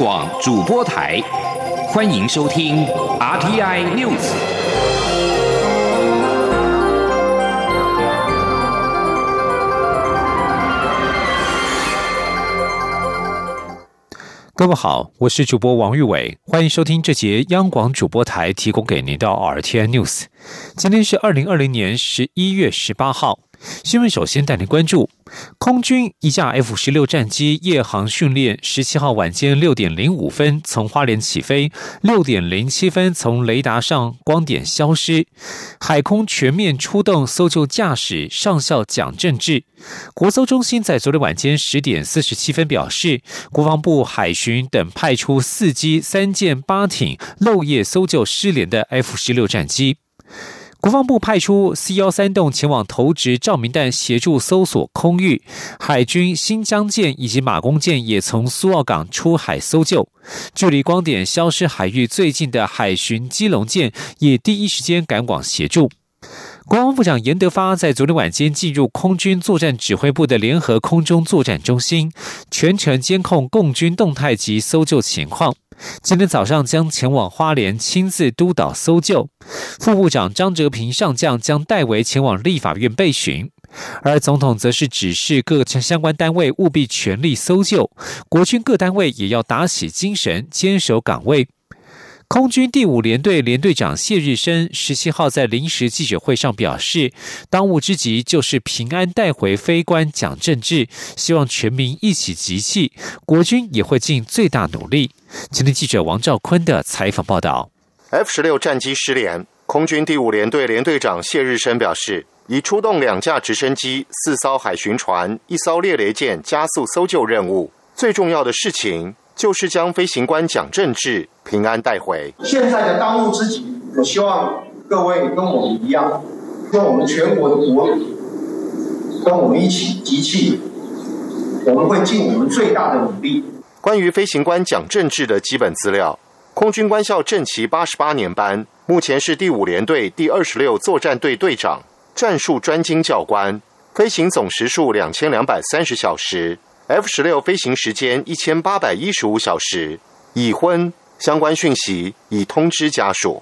广主播台，欢迎收听 RTI News。各位好，我是主播王玉伟，欢迎收听这节央广主播台提供给您的 RTI News。今天是二零二零年十一月十八号。新闻首先带您关注，空军一架 F 十六战机夜航训练，十七号晚间六点零五分从花莲起飞，六点零七分从雷达上光点消失。海空全面出动搜救驾驶上校蒋正志。国搜中心在昨天晚间十点四十七分表示，国防部海巡等派出四机三舰八艇漏夜搜救失联的 F 十六战机。国防部派出 C 幺三栋前往投掷照明弹，协助搜索空域。海军新疆舰以及马公舰也从苏澳港出海搜救。距离光点消失海域最近的海巡基隆舰也第一时间赶往协助。国防部长严德发在昨天晚间进入空军作战指挥部的联合空中作战中心，全程监控共军动态及搜救情况。今天早上将前往花莲亲自督导搜救，副部长张哲平上将将代为前往立法院备询，而总统则是指示各相关单位务必全力搜救，国军各单位也要打起精神，坚守岗位。空军第五联队联队长谢日升十七号在临时记者会上表示，当务之急就是平安带回飞官蒋正治，希望全民一起集气，国军也会尽最大努力。今天记者王兆坤的采访报道：F 十六战机失联，空军第五联队联队长谢日升表示，已出动两架直升机、四艘海巡船、一艘猎雷舰，加速搜救任务。最重要的事情。就是将飞行官蒋正治平安带回。现在的当务之急，我希望各位跟我们一样，跟我们全国的国民，跟我们一起集气，我们会尽我们最大的努力。关于飞行官蒋正治的基本资料，空军官校正旗八十八年班，目前是第五联队第二十六作战队队长，战术专精教官，飞行总时数两千两百三十小时。F 十六飞行时间一千八百一十五小时，已婚。相关讯息已通知家属。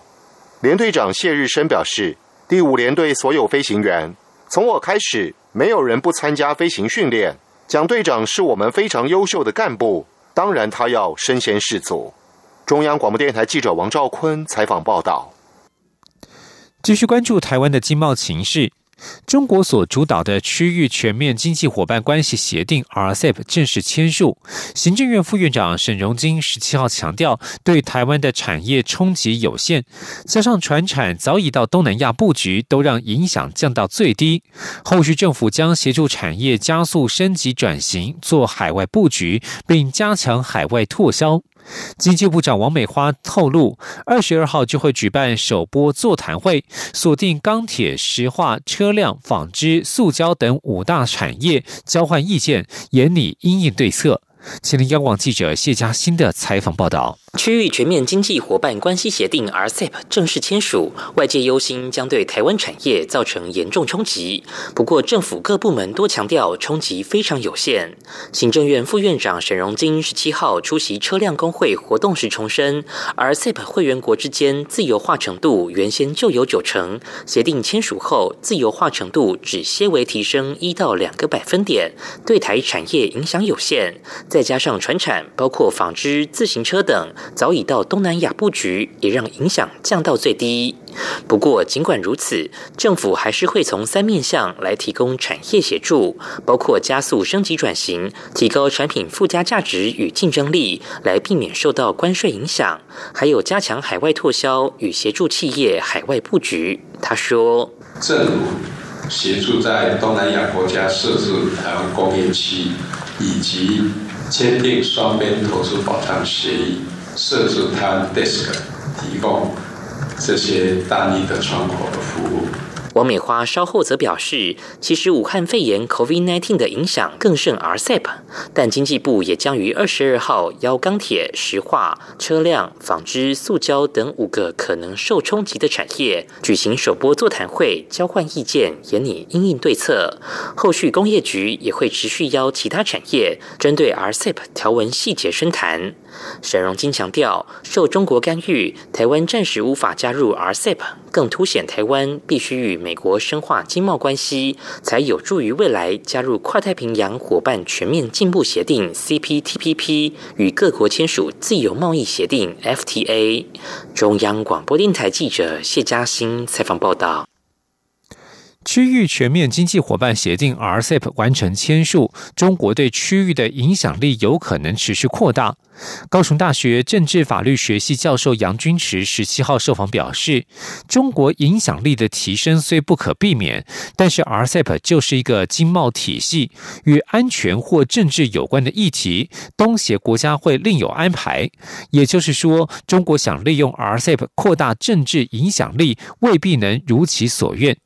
连队长谢日升表示，第五联队所有飞行员，从我开始，没有人不参加飞行训练。蒋队长是我们非常优秀的干部，当然他要身先士卒。中央广播电台记者王兆坤采访报道。继续关注台湾的经贸情势。中国所主导的区域全面经济伙伴关系协定 （RCEP） 正式签署。行政院副院长沈荣金十七号强调，对台湾的产业冲击有限，加上船产早已到东南亚布局，都让影响降到最低。后续政府将协助产业加速升级转型，做海外布局，并加强海外拓销。经济部长王美花透露，二十二号就会举办首波座谈会，锁定钢铁、石化、车辆、纺织、塑胶等五大产业，交换意见，研拟应应对策。前天央广记者谢佳欣的采访报道。区域全面经济伙伴关系协定 （RCEP） 正式签署，外界忧心将对台湾产业造成严重冲击。不过，政府各部门多强调冲击非常有限。行政院副院长沈荣金十七号出席车辆工会活动时重申，RCEP 会员国之间自由化程度原先就有九成，协定签署后自由化程度只些微提升一到两个百分点，对台产业影响有限。再加上船产，包括纺织、自行车等。早已到东南亚布局，也让影响降到最低。不过，尽管如此，政府还是会从三面向来提供产业协助，包括加速升级转型、提高产品附加价值与竞争力，来避免受到关税影响；还有加强海外拓销与协助企业海外布局。他说：“政府协助在东南亚国家设置台湾工业区，以及签订双边投资保障协议。”设置台湾 desk，提供这些单一的窗口的服务。王美花稍后则表示，其实武汉肺炎 COVID-19 的影响更胜 RCEP，但经济部也将于二十二号邀钢铁、石化、车辆、纺织、塑胶等五个可能受冲击的产业举行首波座谈会，交换意见，研拟应应对策。后续工业局也会持续邀其他产业针对 RCEP 条文细节深谈。沈荣金强调，受中国干预，台湾暂时无法加入 RCEP，更凸显台湾必须与美国深化经贸关系，才有助于未来加入跨太平洋伙伴全面进步协定 （CPTPP） 与各国签署自由贸易协定 （FTA）。中央广播电台记者谢嘉欣采访报道。区域全面经济伙伴协定 （RCEP） 完成签署，中国对区域的影响力有可能持续扩大。高雄大学政治法律学系教授杨君池十七号受访表示，中国影响力的提升虽不可避免，但是 RCEP 就是一个经贸体系，与安全或政治有关的议题，东协国家会另有安排。也就是说，中国想利用 RCEP 扩大政治影响力，未必能如其所愿。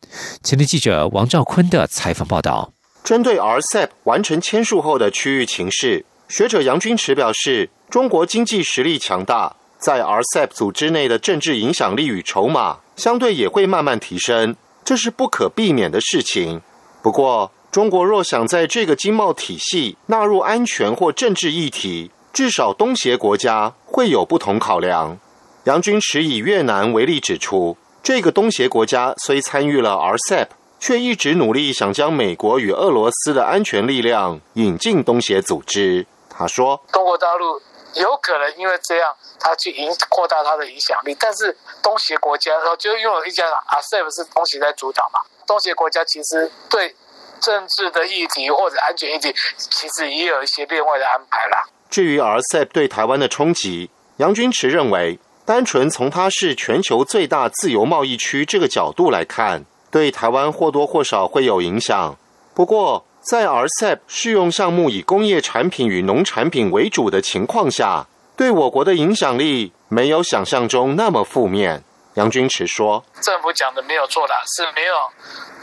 前天记者王兆坤的采访报道，针对 RCEP 完成签署后的区域情势，学者杨君池表示。中国经济实力强大，在 RCEP 组织内的政治影响力与筹码相对也会慢慢提升，这是不可避免的事情。不过，中国若想在这个经贸体系纳入安全或政治议题，至少东协国家会有不同考量。杨军池以越南为例指出，这个东协国家虽参与了 RCEP，却一直努力想将美国与俄罗斯的安全力量引进东协组织。他说：“中国大陆。”有可能因为这样，他去影扩大他的影响力。但是东协国家，然后就用了一家啊，RCEP 是东协在主导嘛？东协国家其实对政治的议题或者安全议题，其实也有一些另外的安排啦。至于 RCEP 对台湾的冲击，杨君池认为，单纯从它是全球最大自由贸易区这个角度来看，对台湾或多或少会有影响。不过，在 RCEP 适用项目以工业产品与农产品为主的情况下，对我国的影响力没有想象中那么负面。杨军池说：“政府讲的没有错的，是没有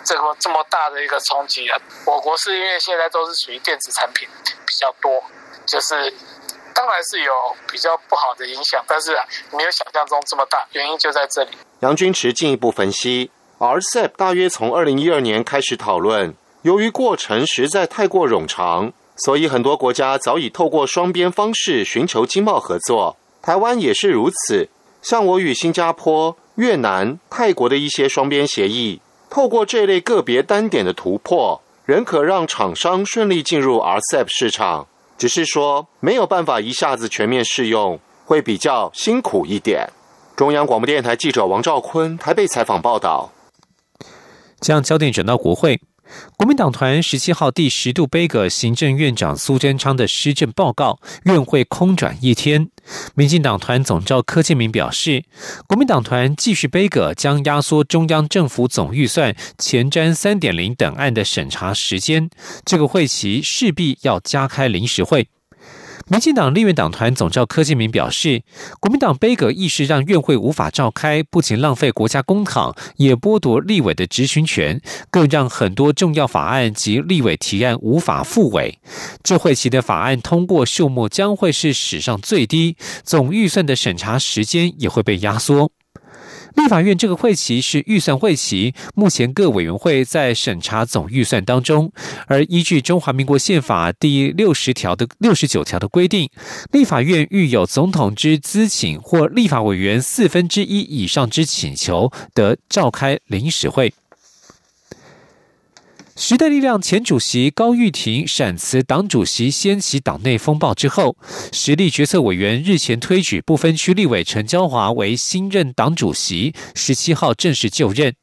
这个这么大的一个冲击啊。我国是因为现在都是属于电子产品比较多，就是当然是有比较不好的影响，但是没有想象中这么大。原因就在这里。”杨军池进一步分析，RCEP 大约从二零一二年开始讨论。由于过程实在太过冗长，所以很多国家早已透过双边方式寻求经贸合作。台湾也是如此。像我与新加坡、越南、泰国的一些双边协议，透过这类个别单点的突破，仍可让厂商顺利进入 RCEP 市场。只是说没有办法一下子全面适用，会比较辛苦一点。中央广播电台记者王兆坤台北采访报道。将焦点转到国会。国民党团十七号第十度杯葛行政院长苏贞昌的施政报告，院会空转一天。民进党团总召柯建明表示，国民党团继续杯葛，将压缩中央政府总预算前瞻三点零等案的审查时间，这个会期势必要加开临时会。民进党立院党团总召柯建明表示，国民党杯葛议事让院会无法召开，不仅浪费国家公帑，也剥夺立委的执行权，更让很多重要法案及立委提案无法复委。这会期的法案通过数目将会是史上最低，总预算的审查时间也会被压缩。立法院这个会期是预算会期，目前各委员会在审查总预算当中，而依据中华民国宪法第六十条的六十九条的规定，立法院遇有总统之资请或立法委员四分之一以上之请求，得召开临时会。时代力量前主席高玉婷闪辞党主席，掀起党内风暴之后，实力决策委员日前推举不分区立委陈娇华为新任党主席，十七号正式就任。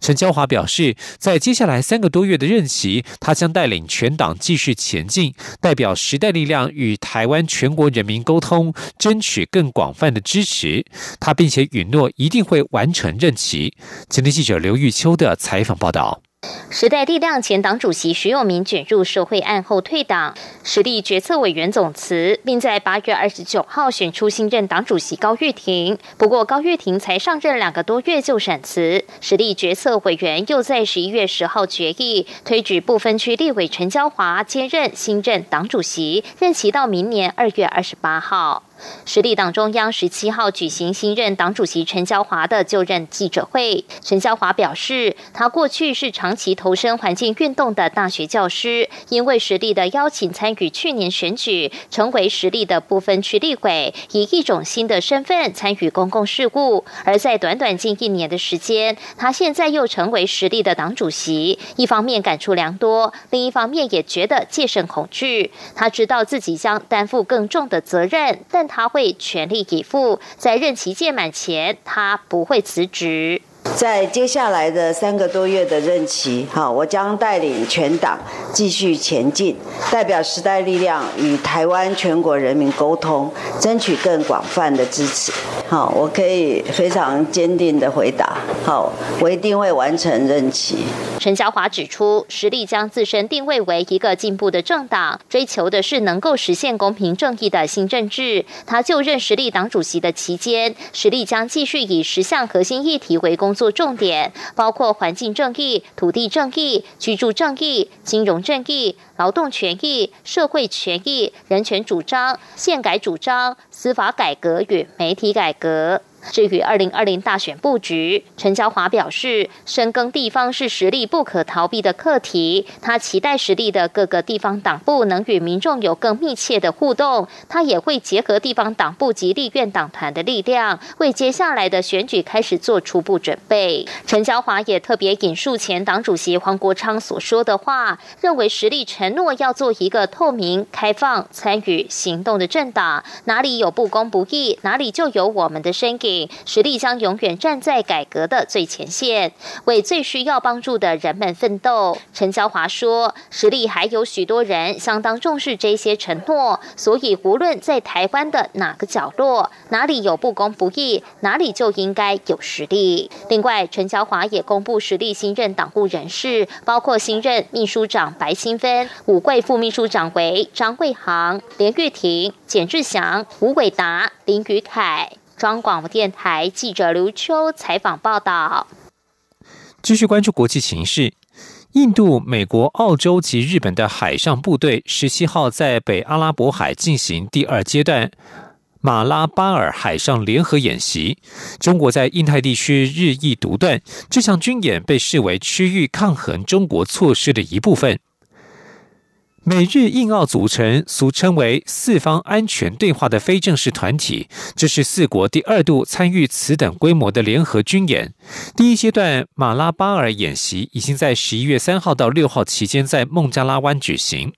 陈娇华表示，在接下来三个多月的任期，他将带领全党继续前进，代表时代力量与台湾全国人民沟通，争取更广泛的支持。他并且允诺一定会完成任期。前天记者刘玉秋的采访报道。时代力量前党主席徐永明卷入受贿案后退党，实力决策委员总辞，并在八月二十九号选出新任党主席高玉婷。不过高玉婷才上任两个多月就闪辞，实力决策委员又在十一月十号决议推举不分区立委陈娇华接任新任党主席，任期到明年二月二十八号。实力党中央十七号举行新任党主席陈椒华的就任记者会。陈椒华表示，他过去是长期投身环境运动的大学教师，因为实力的邀请参与去年选举，成为实力的部分区立委，以一种新的身份参与公共事务。而在短短近一年的时间，他现在又成为实力的党主席，一方面感触良多，另一方面也觉得戒慎恐惧。他知道自己将担负更重的责任，但他会全力以赴。在任期届满前，他不会辞职。在接下来的三个多月的任期，哈，我将带领全党继续前进，代表时代力量与台湾全国人民沟通，争取更广泛的支持。好，我可以非常坚定的回答，好，我一定会完成任期。陈嘉华指出，实力将自身定位为一个进步的政党，追求的是能够实现公平正义的新政治。他就任实力党主席的期间，实力将继续以十项核心议题为工作。重点包括环境正义、土地正义、居住正义、金融正义、劳动权益、社会权益、人权主张、宪改主张、司法改革与媒体改革。至于二零二零大选布局，陈椒华表示，深耕地方是实力不可逃避的课题。他期待实力的各个地方党部能与民众有更密切的互动。他也会结合地方党部及立院党团的力量，为接下来的选举开始做初步准备。陈椒华也特别引述前党主席黄国昌所说的话，认为实力承诺要做一个透明、开放、参与、行动的政党，哪里有不公不义，哪里就有我们的身影。实力将永远站在改革的最前线，为最需要帮助的人们奋斗。陈娇华说：“实力还有许多人相当重视这些承诺，所以无论在台湾的哪个角落，哪里有不公不义，哪里就应该有实力。”另外，陈娇华也公布实力新任党务人士，包括新任秘书长白新芬、五贵副秘书长为张贵航、连玉婷、简志祥、吴伟达、林宇凯。中央广播电台记者刘秋采访报道。继续关注国际形势，印度、美国、澳洲及日本的海上部队十七号在北阿拉伯海进行第二阶段马拉巴尔海上联合演习。中国在印太地区日益独断，这项军演被视为区域抗衡中国措施的一部分。美日印澳组成俗称为四方安全对话的非正式团体，这是四国第二度参与此等规模的联合军演。第一阶段马拉巴尔演习已经在十一月三号到六号期间在孟加拉湾举行。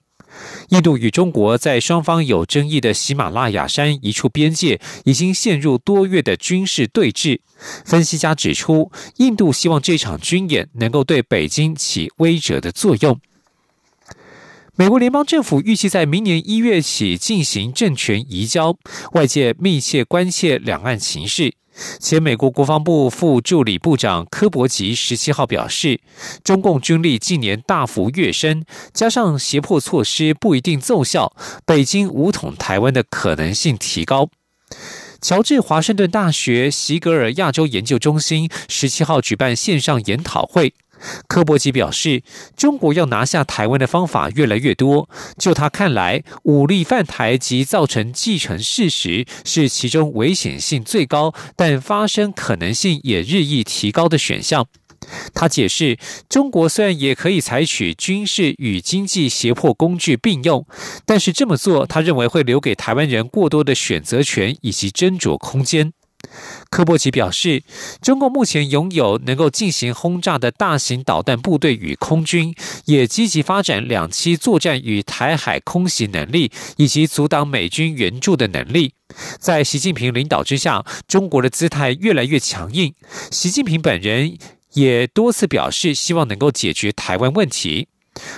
印度与中国在双方有争议的喜马拉雅山一处边界已经陷入多月的军事对峙。分析家指出，印度希望这场军演能够对北京起威慑的作用。美国联邦政府预计在明年一月起进行政权移交，外界密切关切两岸情势。前美国国防部副助理部长科伯吉十七号表示，中共军力近年大幅跃升，加上胁迫措施不一定奏效，北京武统台湾的可能性提高。乔治华盛顿大学席格尔亚洲研究中心十七号举办线上研讨会。科伯吉表示，中国要拿下台湾的方法越来越多。就他看来，武力犯台及造成继承事实是其中危险性最高，但发生可能性也日益提高的选项。他解释，中国虽然也可以采取军事与经济胁迫工具并用，但是这么做，他认为会留给台湾人过多的选择权以及斟酌空间。科波奇表示，中共目前拥有能够进行轰炸的大型导弹部队与空军，也积极发展两栖作战与台海空袭能力，以及阻挡美军援助的能力。在习近平领导之下，中国的姿态越来越强硬。习近平本人也多次表示，希望能够解决台湾问题。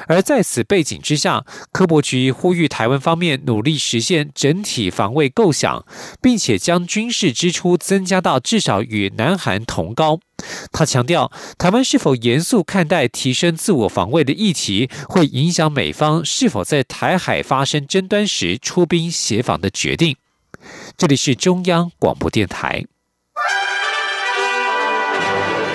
而在此背景之下，科博局呼吁台湾方面努力实现整体防卫构想，并且将军事支出增加到至少与南韩同高。他强调，台湾是否严肃看待提升自我防卫的议题，会影响美方是否在台海发生争端时出兵协防的决定。这里是中央广播电台。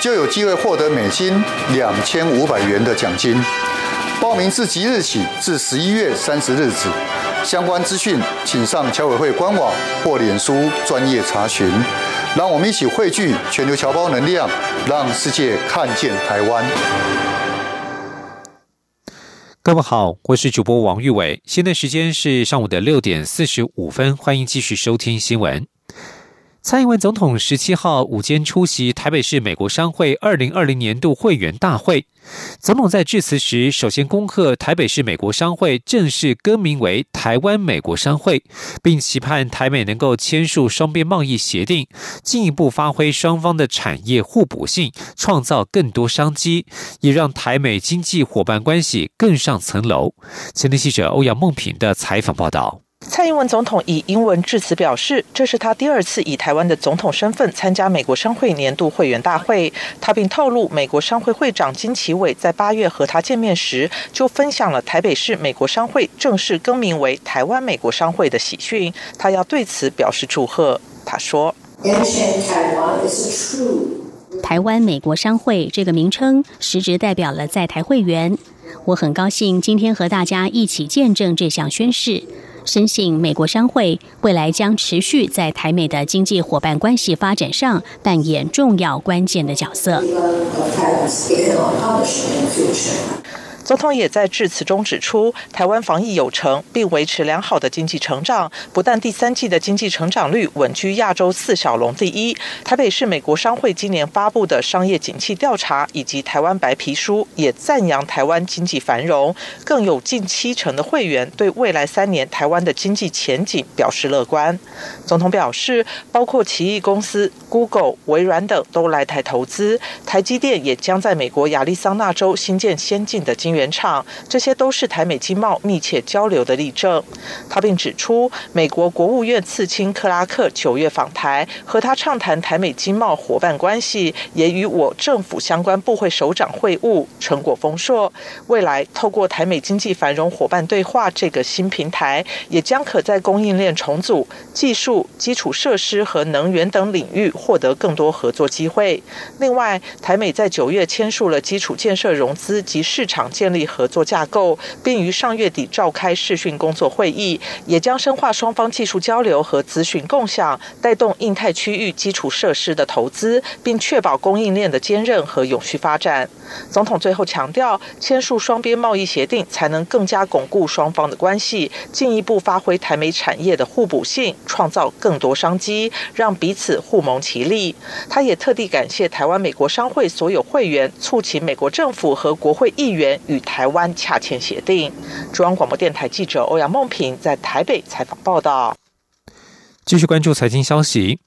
就有机会获得美金两千五百元的奖金。报名自即日起至十一月三十日止。相关资讯，请上侨委会官网或脸书专业查询。让我们一起汇聚全球侨胞能量，让世界看见台湾。各位好，我是主播王玉伟，现在时间是上午的六点四十五分，欢迎继续收听新闻。蔡英文总统十七号午间出席台北市美国商会二零二零年度会员大会。总统在致辞时，首先恭贺台北市美国商会正式更名为台湾美国商会，并期盼台美能够签署双边贸易协定，进一步发挥双方的产业互补性，创造更多商机，也让台美经济伙伴关系更上层楼。前天记者欧阳梦平的采访报道。蔡英文总统以英文致辞表示，这是他第二次以台湾的总统身份参加美国商会年度会员大会。他并透露，美国商会会长金奇伟在八月和他见面时，就分享了台北市美国商会正式更名为台湾美国商会的喜讯。他要对此表示祝贺。他说：“台湾美国商会这个名称，实质代表了在台会员。我很高兴今天和大家一起见证这项宣誓。”深信美国商会未来将持续在台美的经济伙伴关系发展上扮演重要关键的角色。总统也在致辞中指出，台湾防疫有成，并维持良好的经济成长。不但第三季的经济成长率稳居亚洲四小龙第一，台北市美国商会今年发布的商业景气调查以及台湾白皮书也赞扬台湾经济繁荣，更有近七成的会员对未来三年台湾的经济前景表示乐观。总统表示，包括奇异公司、Google、微软等都来台投资，台积电也将在美国亚利桑那州新建先进的晶。原厂，这些都是台美经贸密切交流的例证。他并指出，美国国务院次卿克拉克九月访台，和他畅谈台美经贸伙伴关系，也与我政府相关部会首长会晤，成果丰硕。未来透过台美经济繁荣伙伴对话这个新平台，也将可在供应链重组、技术、基础设施和能源等领域获得更多合作机会。另外，台美在九月签署了基础建设融资及市场建。建立合作架构，并于上月底召开视讯工作会议，也将深化双方技术交流和资讯共享，带动印太区域基础设施的投资，并确保供应链的坚韧和永续发展。总统最后强调，签署双边贸易协定才能更加巩固双方的关系，进一步发挥台美产业的互补性，创造更多商机，让彼此互蒙其利。他也特地感谢台湾美国商会所有会员，促请美国政府和国会议员与。与台湾洽签协定。中央广播电台记者欧阳梦平在台北采访报道。继续关注财经消息。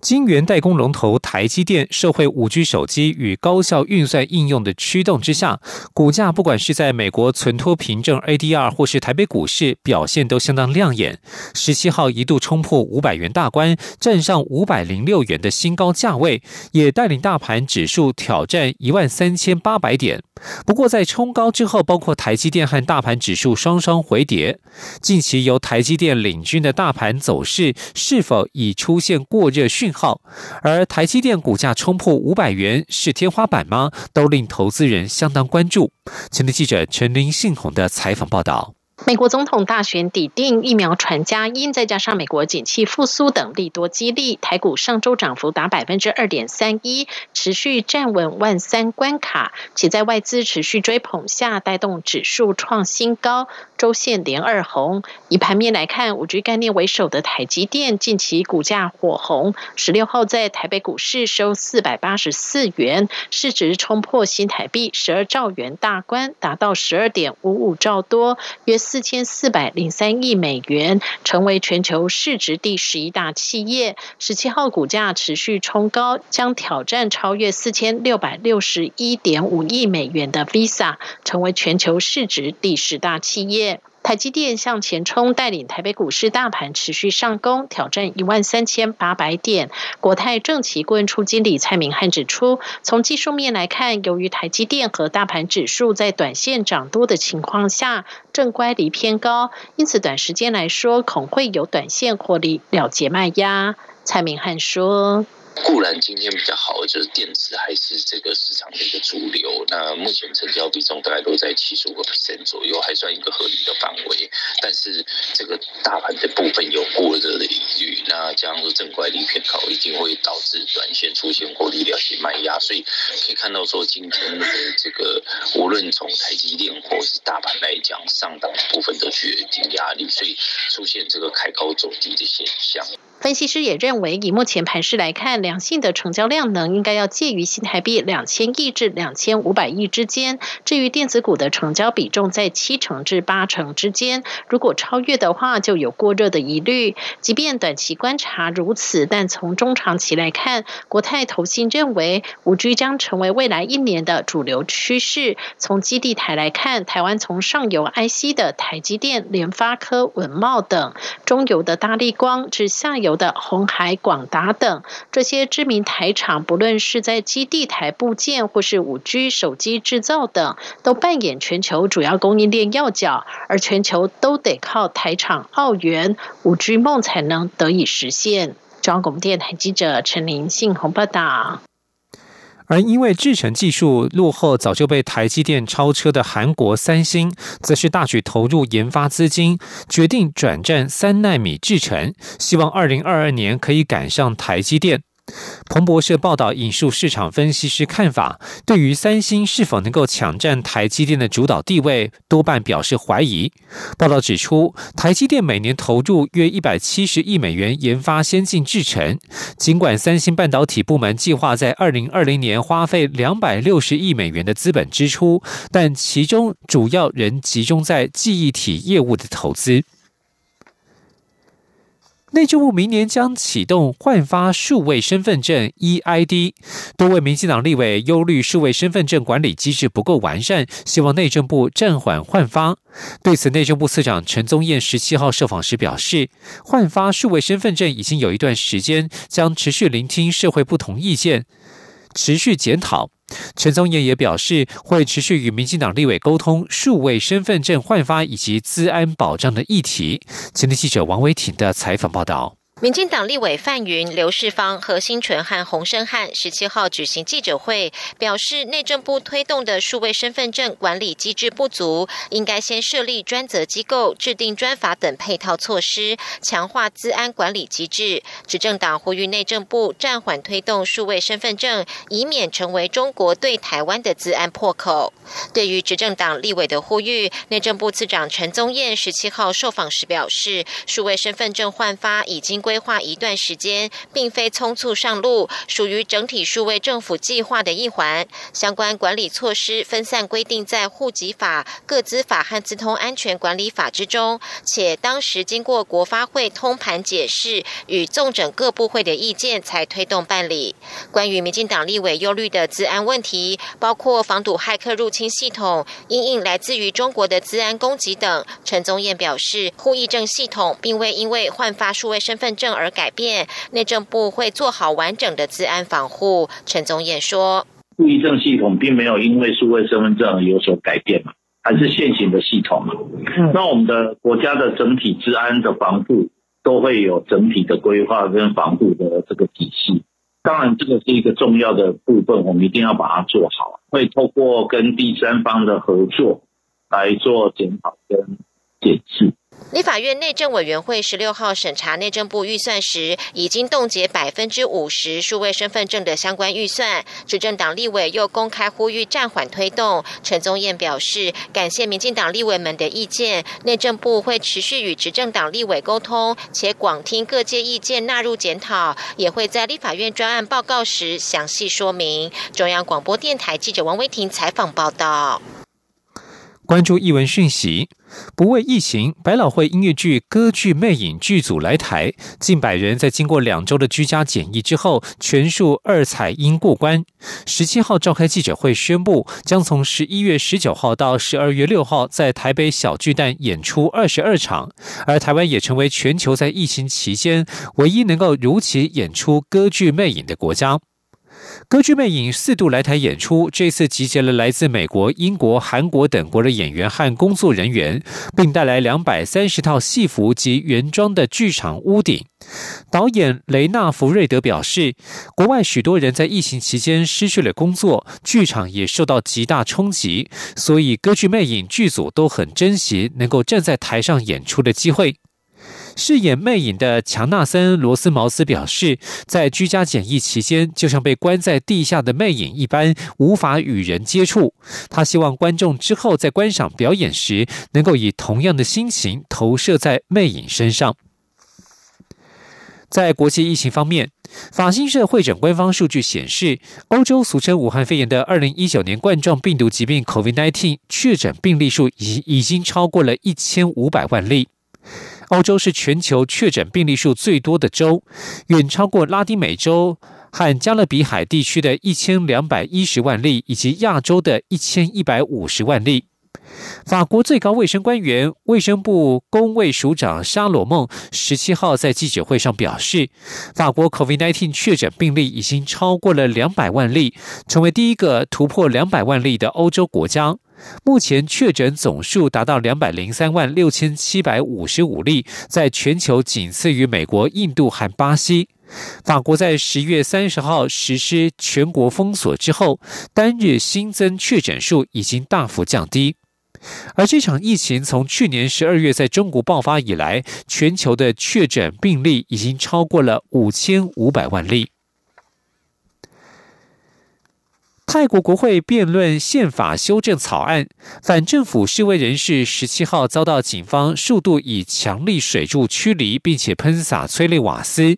晶圆代工龙头台积电，社会五 G 手机与高效运算应用的驱动之下，股价不管是在美国存托凭证 ADR 或是台北股市表现都相当亮眼。十七号一度冲破五百元大关，站上五百零六元的新高价位，也带领大盘指数挑战一万三千八百点。不过在冲高之后，包括台积电和大盘指数双双回跌。近期由台积电领军的大盘走势，是否已出现过热？讯号，而台积电股价冲破五百元是天花板吗？都令投资人相当关注。前的记者陈林信宏的采访报道。美国总统大选抵定，疫苗传家因，再加上美国景气复苏等利多激励，台股上周涨幅达百分之二点三一，持续站稳万三关卡，且在外资持续追捧下，带动指数创新高。周线连二红，以盘面来看，五 G 概念为首的台积电近期股价火红，十六号在台北股市收四百八十四元，市值冲破新台币十二兆元大关，达到十二点五五兆多，约四千四百零三亿美元，成为全球市值第十一大企业。十七号股价持续冲高，将挑战超越四千六百六十一点五亿美元的 Visa，成为全球市值第十大企业。台积电向前冲，带领台北股市大盘持续上攻，挑战一万三千八百点。国泰正奇顾问处经理蔡明汉指出，从技术面来看，由于台积电和大盘指数在短线涨多的情况下，正乖离偏高，因此短时间来说，恐会有短线获利了结卖压。蔡明汉说。固然今天比较好就是电子还是这个市场的一个主流，那目前成交比重大概都在七十五个 percent 左右，还算一个合理的范围。但是这个大盘的部分有过热的疑虑，那加上说正乖离偏高，一定会导致短线出现获利了结卖压。所以可以看到说今天的这个无论从台积电或是大盘来讲，上档部分都具有一定压力，所以出现这个开高走低的现象。分析师也认为，以目前盘势来看，良性的成交量能应该要介于新台币两千亿至两千五百亿之间。至于电子股的成交比重在七成至八成之间，如果超越的话，就有过热的疑虑。即便短期观察如此，但从中长期来看，国泰投信认为五 G 将成为未来一年的主流趋势。从基地台来看，台湾从上游 IC 的台积电、联发科、文茂等，中游的大力光至下游。的红海、广达等这些知名台厂，不论是在基地台部件或是五 G 手机制造等，都扮演全球主要供应链要角，而全球都得靠台厂澳元五 G 梦才能得以实现。中央广电台记者陈林信宏报道。而因为制程技术落后，早就被台积电超车的韩国三星，则是大举投入研发资金，决定转战三纳米制程，希望二零二二年可以赶上台积电。彭博社报道引述市场分析师看法，对于三星是否能够抢占台积电的主导地位，多半表示怀疑。报道指出，台积电每年投入约一百七十亿美元研发先进制程，尽管三星半导体部门计划在二零二零年花费两百六十亿美元的资本支出，但其中主要仍集中在记忆体业务的投资。内政部明年将启动换发数位身份证 （EID）。多位民进党立委忧虑数位身份证管理机制不够完善，希望内政部暂缓换发。对此，内政部次长陈宗彦十七号受访时表示，换发数位身份证已经有一段时间，将持续聆听社会不同意见，持续检讨。陈宗彦也表示，会持续与民进党立委沟通数位身份证换发以及资安保障的议题。前天记者王维挺的采访报道。民进党立委范云、刘世芳、何新纯和洪生汉十七号举行记者会，表示内政部推动的数位身份证管理机制不足，应该先设立专责机构，制定专法等配套措施，强化资安管理机制。执政党呼吁内政部暂缓推动数位身份证，以免成为中国对台湾的资安破口。对于执政党立委的呼吁，内政部次长陈宗彦十七号受访时表示，数位身份证换发已经。规划一段时间，并非匆促上路，属于整体数位政府计划的一环。相关管理措施分散规定在户籍法、各资法和资通安全管理法之中，且当时经过国发会通盘解释与纵整各部会的意见，才推动办理。关于民进党立委忧虑的治安问题，包括防堵骇客入侵系统、因应来自于中国的治安攻击等，陈宗彦表示，户役证系统并未因为换发数位身份证。而改变，内政部会做好完整的治安防护。陈总也说，户役证系统并没有因为数位身份证有所改变嘛，还是现行的系统嘛。那我们的国家的整体治安的防护都会有整体的规划跟防护的这个体系。当然，这个是一个重要的部分，我们一定要把它做好。会透过跟第三方的合作来做检讨跟检视。立法院内政委员会十六号审查内政部预算时，已经冻结百分之五十数位身份证的相关预算。执政党立委又公开呼吁暂缓推动。陈宗彦表示，感谢民进党立委们的意见，内政部会持续与执政党立委沟通，且广听各界意见，纳入检讨，也会在立法院专案报告时详细说明。中央广播电台记者王威婷采访报道。关注译文讯息，不畏疫情，百老汇音乐剧《歌剧魅影》剧组来台，近百人在经过两周的居家检疫之后，全数二采阴过关。十七号召开记者会宣布，将从十一月十九号到十二月六号在台北小巨蛋演出二十二场，而台湾也成为全球在疫情期间唯一能够如期演出《歌剧魅影》的国家。歌剧魅影四度来台演出，这次集结了来自美国、英国、韩国等国的演员和工作人员，并带来两百三十套戏服及原装的剧场屋顶。导演雷纳福瑞德表示，国外许多人在疫情期间失去了工作，剧场也受到极大冲击，所以歌剧魅影剧组都很珍惜能够站在台上演出的机会。饰演魅影的强纳森·罗斯茅斯表示，在居家检疫期间，就像被关在地下的魅影一般，无法与人接触。他希望观众之后在观赏表演时，能够以同样的心情投射在魅影身上。在国际疫情方面，法新社会诊官方数据显示，欧洲俗称武汉肺炎的二零一九年冠状病毒疾病 （COVID-19） 确诊病例数已已经超过了一千五百万例。欧洲是全球确诊病例数最多的州，远超过拉丁美洲和加勒比海地区的一千两百一十万例，以及亚洲的一千一百五十万例。法国最高卫生官员、卫生部公卫署长沙罗梦十七号在记者会上表示，法国 COVID-19 确诊病例已经超过了两百万例，成为第一个突破两百万例的欧洲国家。目前确诊总数达到两百零三万六千七百五十五例，在全球仅次于美国、印度和巴西。法国在十月三十号实施全国封锁之后，单日新增确诊数已经大幅降低。而这场疫情从去年十二月在中国爆发以来，全球的确诊病例已经超过了五千五百万例。泰国国会辩论宪法修正草案，反政府示威人士十七号遭到警方数度以强力水柱驱离，并且喷洒催泪瓦斯。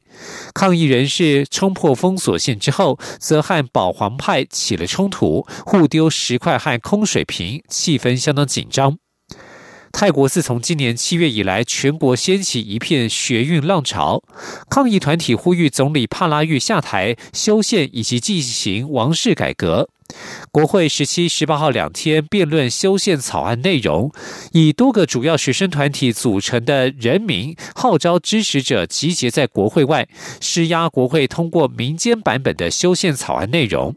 抗议人士冲破封锁线之后，则和保皇派起了冲突，互丢石块和空水瓶，气氛相当紧张。泰国自从今年七月以来，全国掀起一片学运浪潮，抗议团体呼吁总理帕拉育下台、修宪以及进行王室改革。国会十七、十八号两天辩论修宪草案内容，以多个主要学生团体组成的人民号召支持者集结在国会外，施压国会通过民间版本的修宪草案内容。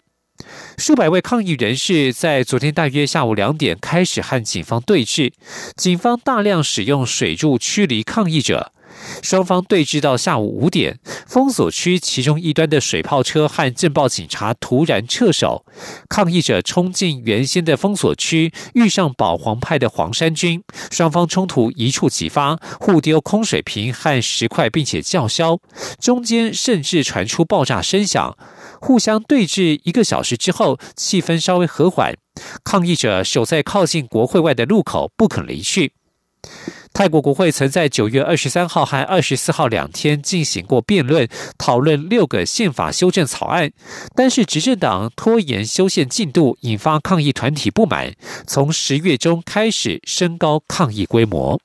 数百位抗议人士在昨天大约下午两点开始和警方对峙，警方大量使用水柱驱离抗议者。双方对峙到下午五点，封锁区其中一端的水炮车和镇暴警察突然撤手，抗议者冲进原先的封锁区，遇上保皇派的黄山军，双方冲突一触即发，互丢空水瓶和石块，并且叫嚣，中间甚至传出爆炸声响。互相对峙一个小时之后，气氛稍微和缓，抗议者守在靠近国会外的路口不肯离去。泰国国会曾在九月二十三号和二十四号两天进行过辩论，讨论六个宪法修正草案，但是执政党拖延修宪进度，引发抗议团体不满，从十月中开始升高抗议规模。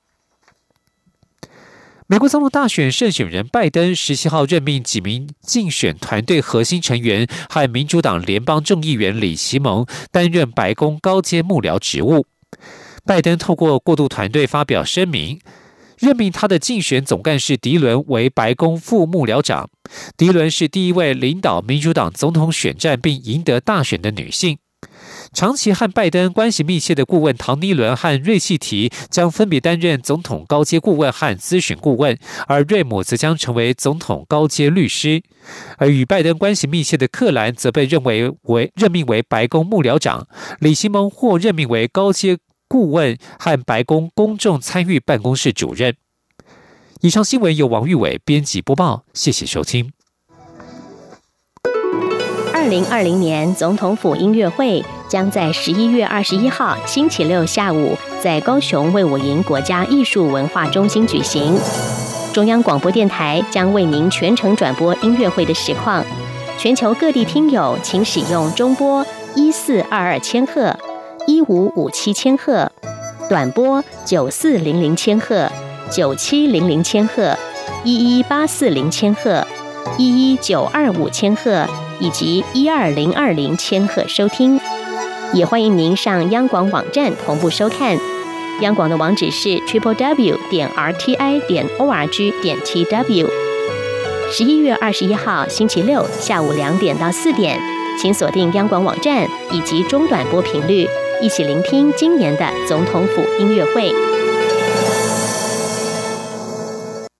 美国总统大选胜选人拜登十七号任命几名竞选团队核心成员和民主党联邦众议员李奇蒙担任白宫高阶幕僚职务。拜登透过过渡团队发表声明，任命他的竞选总干事迪伦为白宫副幕僚长。迪伦是第一位领导民主党总统选战并赢得大选的女性。长期和拜登关系密切的顾问唐尼伦和瑞契提将分别担任总统高阶顾问和咨询顾问，而瑞姆则将成为总统高阶律师。而与拜登关系密切的克兰则被认为为任命为白宫幕僚长，李西蒙或任命为高阶顾问和白宫公众参与办公室主任。以上新闻由王玉伟编辑播报，谢谢收听。二零二零年总统府音乐会将在十一月二十一号星期六下午在高雄卫武营国家艺术文化中心举行。中央广播电台将为您全程转播音乐会的实况。全球各地听友请使用中波一四二二千赫、一五五七千赫、短波九四零零千赫、九七零零千赫、一一八四零千赫、一一九二五千赫以及一二零二零千赫收听。也欢迎您上央广网站同步收看。央广的网址是 triple w 点 r t i 点 o r g 点 t w。十一月二十一号星期六下午两点到四点，请锁定央广网站以及中短波频率，一起聆听今年的总统府音乐会。